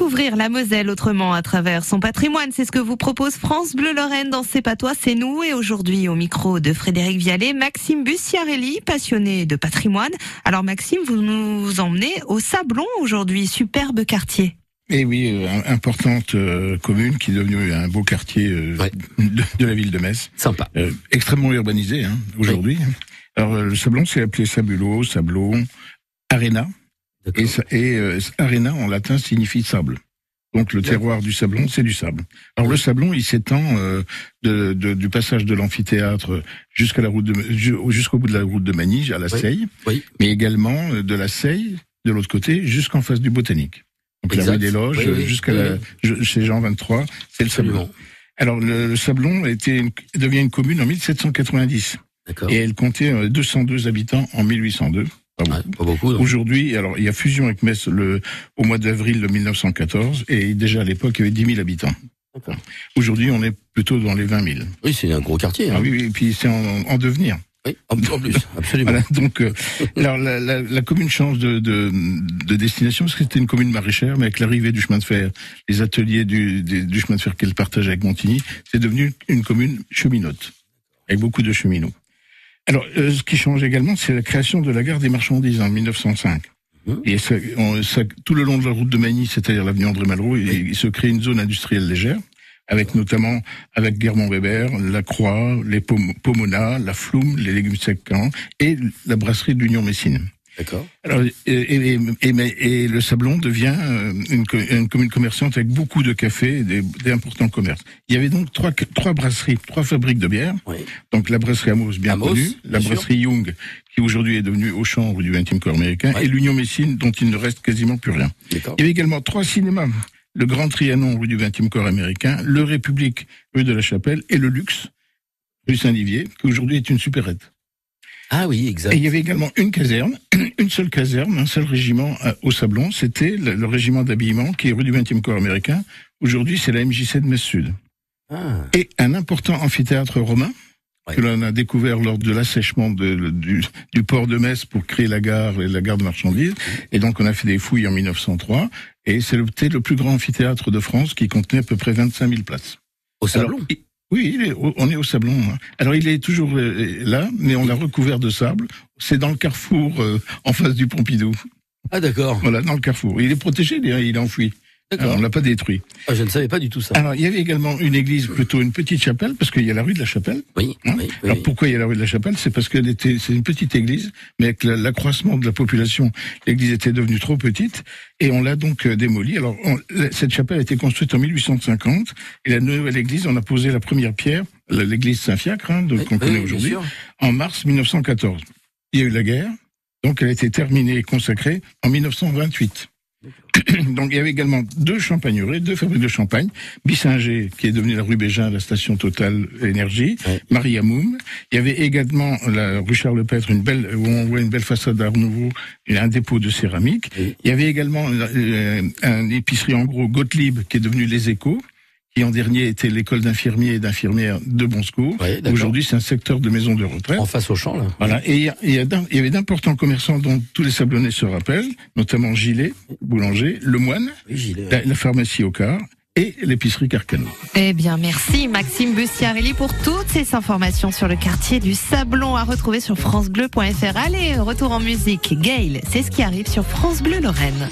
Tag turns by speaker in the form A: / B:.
A: découvrir la Moselle autrement à travers son patrimoine. C'est ce que vous propose France Bleu Lorraine dans C'est pas toi, c'est nous. Et aujourd'hui, au micro de Frédéric Vialet, Maxime Bussiarelli, passionné de patrimoine. Alors Maxime, vous nous emmenez au Sablon aujourd'hui, superbe quartier.
B: Et oui, euh, importante euh, commune qui est devenue un beau quartier euh, de, de, la ville de Metz.
C: Sympa.
B: extrêmement urbanisé hein, aujourd'hui. Oui. Alors le Sablon, c'est appelé Sabulo, Sablon, Arena. Et, et euh, arena en latin signifie sable. Donc le terroir du Sablon, c'est du sable. Alors le Sablon, il s'étend euh, de, de, du passage de l'amphithéâtre jusqu'à la route de jusqu'au bout de la route de Manige à la oui. Seille,
C: oui.
B: mais également euh, de la Seille de l'autre côté jusqu'en face du Botanique. Donc exact. la rue des Loges oui, jusqu'à la chez Jean 23, c'est le Sablon. Alors le, le Sablon était une, devient une commune en 1790 et elle comptait 202 habitants en 1802.
C: Pas beaucoup. Ouais,
B: Aujourd'hui, alors il y a fusion avec Metz le, au mois d'avril de 1914 et déjà à l'époque il y avait 10 000 habitants. Aujourd'hui, on est plutôt dans les 20 000.
C: Oui, c'est un gros quartier. Hein.
B: Ah, oui, oui, et puis c'est en, en, devenir.
C: Oui, en plus, absolument.
B: voilà, donc, euh, alors la, la, la, commune change de, de, de destination parce que c'était une commune maraîchère, mais avec l'arrivée du chemin de fer, les ateliers du, du, du chemin de fer qu'elle partage avec Montigny, c'est devenu une commune cheminote avec beaucoup de cheminots. Alors, euh, ce qui change également, c'est la création de la gare des marchandises en 1905. Mmh. Et ça, on, ça, tout le long de la route de Magny, c'est-à-dire l'avenue André Malraux, oui. il, il, se crée une zone industrielle légère, avec notamment avec Guermont Weber, la Croix, les Pom Pomona, la Flume, les légumes secs et la brasserie de l'Union Messine.
C: D'accord.
B: Alors, et, et, et, et, le Sablon devient euh, une, une, commune commerçante avec beaucoup de cafés et des, des, importants commerces. Il y avait donc trois, trois brasseries, trois fabriques de bière.
C: Oui.
B: Donc la brasserie Amos, bien
C: Amos,
B: connue, la brasserie. Young, qui aujourd'hui est devenue Auchan rue du 20e corps américain, et l'Union Messine, dont il ne reste quasiment plus rien. Il y avait également trois cinémas. Le Grand Trianon rue du 20e corps américain, le République rue de la Chapelle et le Luxe rue Saint-Livier, qui aujourd'hui est une supérette.
C: Ah oui, exact.
B: Et il y avait également une caserne, une seule caserne, un seul régiment euh, au Sablon. C'était le, le, régiment d'habillement qui est rue du 20e corps américain. Aujourd'hui, c'est la MJC de Metz-Sud.
C: Ah.
B: Et un important amphithéâtre romain ouais. que l'on a découvert lors de l'assèchement du, du, port de Metz pour créer la gare et la gare de marchandises. Et donc, on a fait des fouilles en 1903. Et c'était le plus grand amphithéâtre de France qui contenait à peu près 25 000 places.
C: Au Sablon
B: Alors, oui, est, on est au Sablon. Hein. Alors il est toujours euh, là, mais on l'a recouvert de sable. C'est dans le carrefour euh, en face du Pompidou.
C: Ah d'accord.
B: Voilà, dans le carrefour. Il est protégé, il est enfoui. Alors, on l'a pas détruit.
C: Ah, je ne savais pas du tout ça.
B: Alors, il y avait également une église, plutôt une petite chapelle, parce qu'il y a la rue de la Chapelle.
C: Oui.
B: Hein
C: oui
B: Alors,
C: oui.
B: pourquoi il y a la rue de la Chapelle? C'est parce qu'elle était, c'est une petite église, mais avec l'accroissement de la population, l'église était devenue trop petite, et on l'a donc euh, démolie. Alors, on, cette chapelle a été construite en 1850, et la nouvelle église, on a posé la première pierre, l'église Saint-Fiacre, hein, qu'on oui, connaît aujourd'hui, en mars 1914. Il y a eu la guerre, donc elle a été terminée et consacrée en 1928. Donc il y avait également deux champagneraies, deux fabriques de champagne, Bissinger qui est devenu la rue Bégin, la station Total Énergie, ouais. Maria Moum. Il y avait également la rue Charles Lepêtre, une belle où on voit une belle façade d'art nouveau, un dépôt de céramique. Il y avait également euh, un épicerie en gros Gottlieb qui est devenu les Échos qui en dernier était l'école d'infirmiers et d'infirmières de Bonscourt.
C: Ouais,
B: Aujourd'hui, c'est un secteur de maison de retraite.
C: En face au champ, là.
B: Voilà. Et il y, y, y, avait d'importants commerçants dont tous les sablonnais se rappellent, notamment Gilet, boulanger, Le Moine,
C: oui, Gilet,
B: la, la, pharmacie au quart et l'épicerie Carcano.
A: Eh bien, merci Maxime Bussiarelli pour toutes ces informations sur le quartier du Sablon à retrouver sur francebleu.fr. Allez, retour en musique. Gail, c'est ce qui arrive sur France Bleu Lorraine.